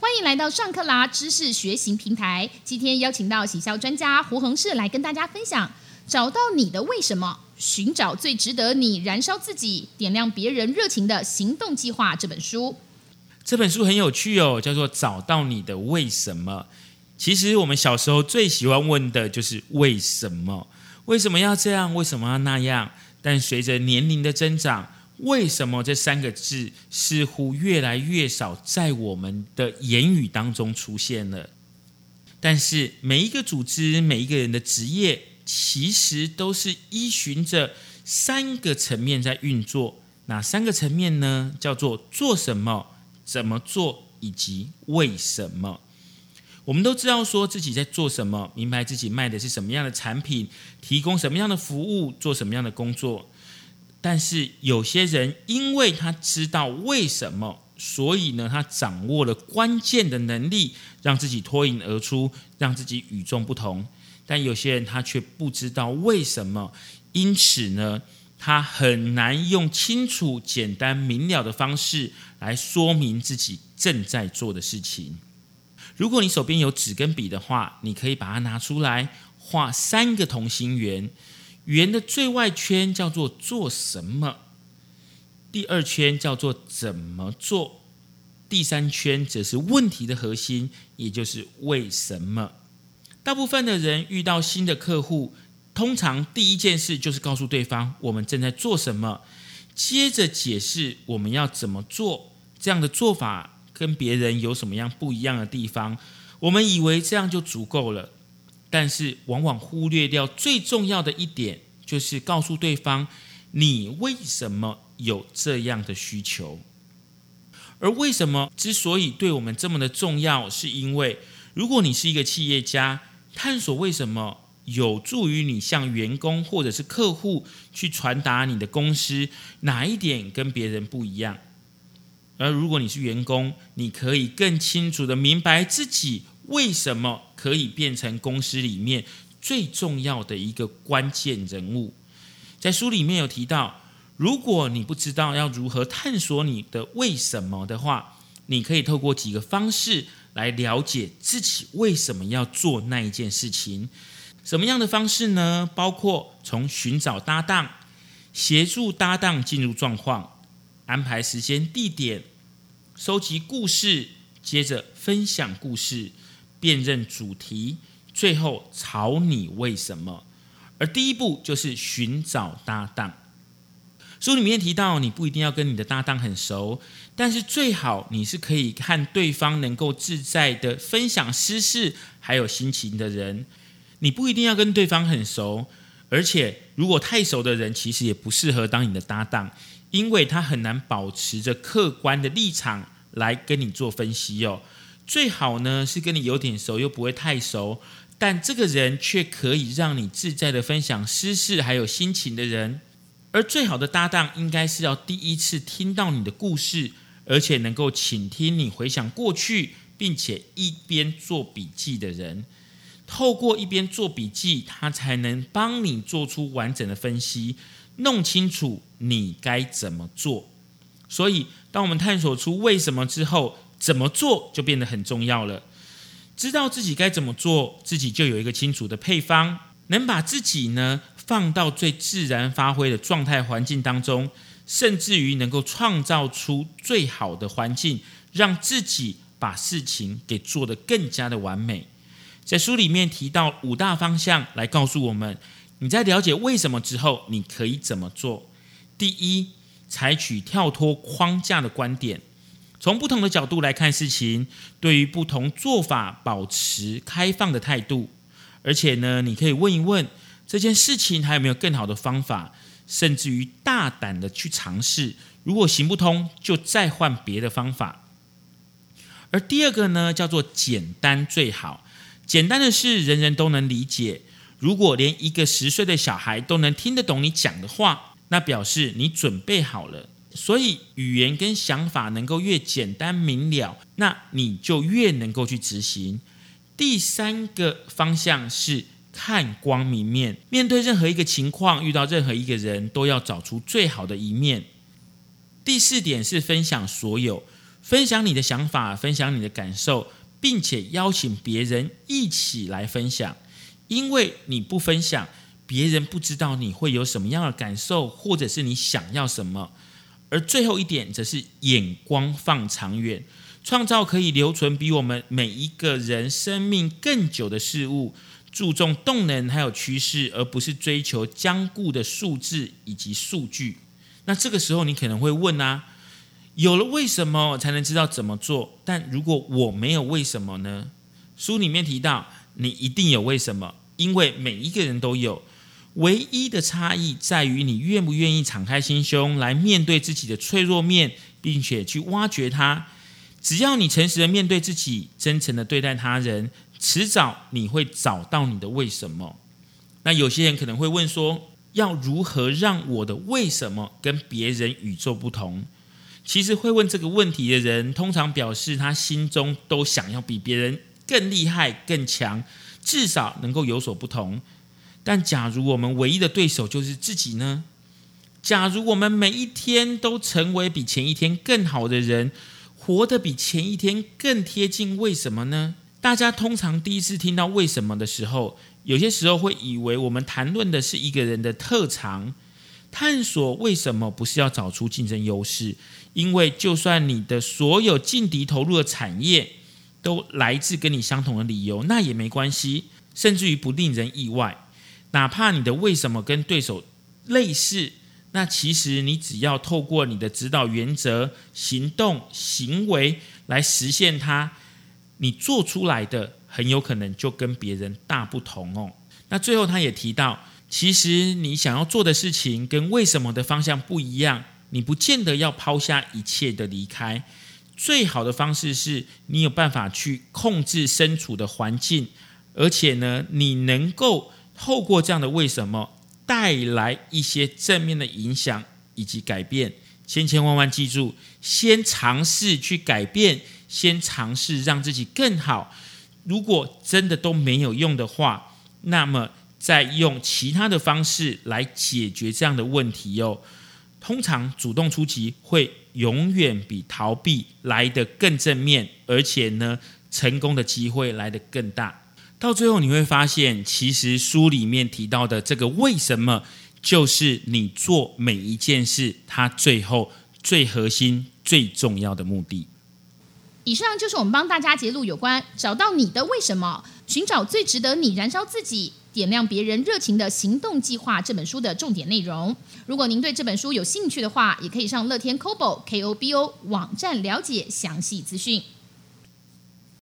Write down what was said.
欢迎来到上课啦知识学习平台。今天邀请到喜销专家胡恒世来跟大家分享：找到你的为什么，寻找最值得你燃烧自己、点亮别人热情的行动计划。这本书，这本书很有趣哦，叫做《找到你的为什么》。其实我们小时候最喜欢问的就是为什么？为什么要这样？为什么要那样？但随着年龄的增长，为什么这三个字似乎越来越少在我们的言语当中出现了？但是每一个组织、每一个人的职业，其实都是依循着三个层面在运作。哪三个层面呢？叫做做什么、怎么做以及为什么。我们都知道说自己在做什么，明白自己卖的是什么样的产品，提供什么样的服务，做什么样的工作。但是有些人，因为他知道为什么，所以呢，他掌握了关键的能力，让自己脱颖而出，让自己与众不同。但有些人他却不知道为什么，因此呢，他很难用清楚、简单、明了的方式来说明自己正在做的事情。如果你手边有纸跟笔的话，你可以把它拿出来画三个同心圆。圆的最外圈叫做做什么，第二圈叫做怎么做，第三圈则是问题的核心，也就是为什么。大部分的人遇到新的客户，通常第一件事就是告诉对方我们正在做什么，接着解释我们要怎么做。这样的做法。跟别人有什么样不一样的地方？我们以为这样就足够了，但是往往忽略掉最重要的一点，就是告诉对方你为什么有这样的需求。而为什么之所以对我们这么的重要，是因为如果你是一个企业家，探索为什么有助于你向员工或者是客户去传达你的公司哪一点跟别人不一样。而如果你是员工，你可以更清楚的明白自己为什么可以变成公司里面最重要的一个关键人物。在书里面有提到，如果你不知道要如何探索你的为什么的话，你可以透过几个方式来了解自己为什么要做那一件事情。什么样的方式呢？包括从寻找搭档、协助搭档进入状况。安排时间、地点，收集故事，接着分享故事，辨认主题，最后吵你为什么？而第一步就是寻找搭档。书里面提到，你不一定要跟你的搭档很熟，但是最好你是可以看对方能够自在的分享私事还有心情的人。你不一定要跟对方很熟，而且如果太熟的人，其实也不适合当你的搭档。因为他很难保持着客观的立场来跟你做分析哦。最好呢是跟你有点熟又不会太熟，但这个人却可以让你自在的分享私事还有心情的人。而最好的搭档应该是要第一次听到你的故事，而且能够倾听你回想过去，并且一边做笔记的人。透过一边做笔记，他才能帮你做出完整的分析。弄清楚你该怎么做，所以当我们探索出为什么之后，怎么做就变得很重要了。知道自己该怎么做，自己就有一个清楚的配方，能把自己呢放到最自然发挥的状态环境当中，甚至于能够创造出最好的环境，让自己把事情给做得更加的完美。在书里面提到五大方向，来告诉我们。你在了解为什么之后，你可以怎么做？第一，采取跳脱框架的观点，从不同的角度来看事情，对于不同做法保持开放的态度。而且呢，你可以问一问这件事情还有没有更好的方法，甚至于大胆的去尝试。如果行不通，就再换别的方法。而第二个呢，叫做简单最好，简单的事人人都能理解。如果连一个十岁的小孩都能听得懂你讲的话，那表示你准备好了。所以语言跟想法能够越简单明了，那你就越能够去执行。第三个方向是看光明面，面对任何一个情况，遇到任何一个人都要找出最好的一面。第四点是分享所有，分享你的想法，分享你的感受，并且邀请别人一起来分享。因为你不分享，别人不知道你会有什么样的感受，或者是你想要什么。而最后一点，则是眼光放长远，创造可以留存比我们每一个人生命更久的事物。注重动能还有趋势，而不是追求僵固的数字以及数据。那这个时候，你可能会问啊，有了为什么才能知道怎么做？但如果我没有为什么呢？书里面提到，你一定有为什么，因为每一个人都有。唯一的差异在于你愿不愿意敞开心胸来面对自己的脆弱面，并且去挖掘它。只要你诚实的面对自己，真诚的对待他人。迟早你会找到你的为什么。那有些人可能会问说，要如何让我的为什么跟别人与众不同？其实会问这个问题的人，通常表示他心中都想要比别人更厉害、更强，至少能够有所不同。但假如我们唯一的对手就是自己呢？假如我们每一天都成为比前一天更好的人，活得比前一天更贴近为什么呢？大家通常第一次听到为什么的时候，有些时候会以为我们谈论的是一个人的特长。探索为什么不是要找出竞争优势，因为就算你的所有劲敌投入的产业都来自跟你相同的理由，那也没关系，甚至于不令人意外。哪怕你的为什么跟对手类似，那其实你只要透过你的指导原则、行动、行为来实现它。你做出来的很有可能就跟别人大不同哦。那最后他也提到，其实你想要做的事情跟为什么的方向不一样，你不见得要抛下一切的离开。最好的方式是你有办法去控制身处的环境，而且呢，你能够透过这样的为什么带来一些正面的影响以及改变。千千万万记住，先尝试去改变。先尝试让自己更好，如果真的都没有用的话，那么再用其他的方式来解决这样的问题哟。通常主动出击会永远比逃避来得更正面，而且呢，成功的机会来得更大。到最后你会发现，其实书里面提到的这个为什么，就是你做每一件事，它最后最核心、最重要的目的。以上就是我们帮大家揭露有关找到你的为什么，寻找最值得你燃烧自己、点亮别人热情的行动计划这本书的重点内容。如果您对这本书有兴趣的话，也可以上乐天 Kobo K O B O 网站了解详细资讯。